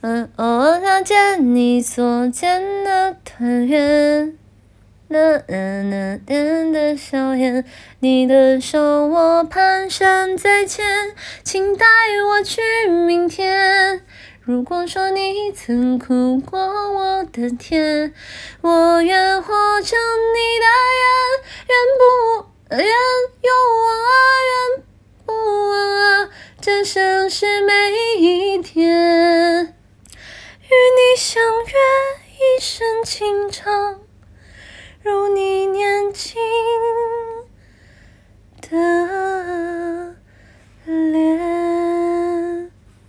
嗯，偶尔看见你所见的团圆，那那那点的笑颜，你的手我蹒跚在牵，请带我去明天。如果说你曾哭过我的甜，我愿活成你的愿，愿不愿有我啊，愿不忘啊，这像是每一天。月一声轻唱如你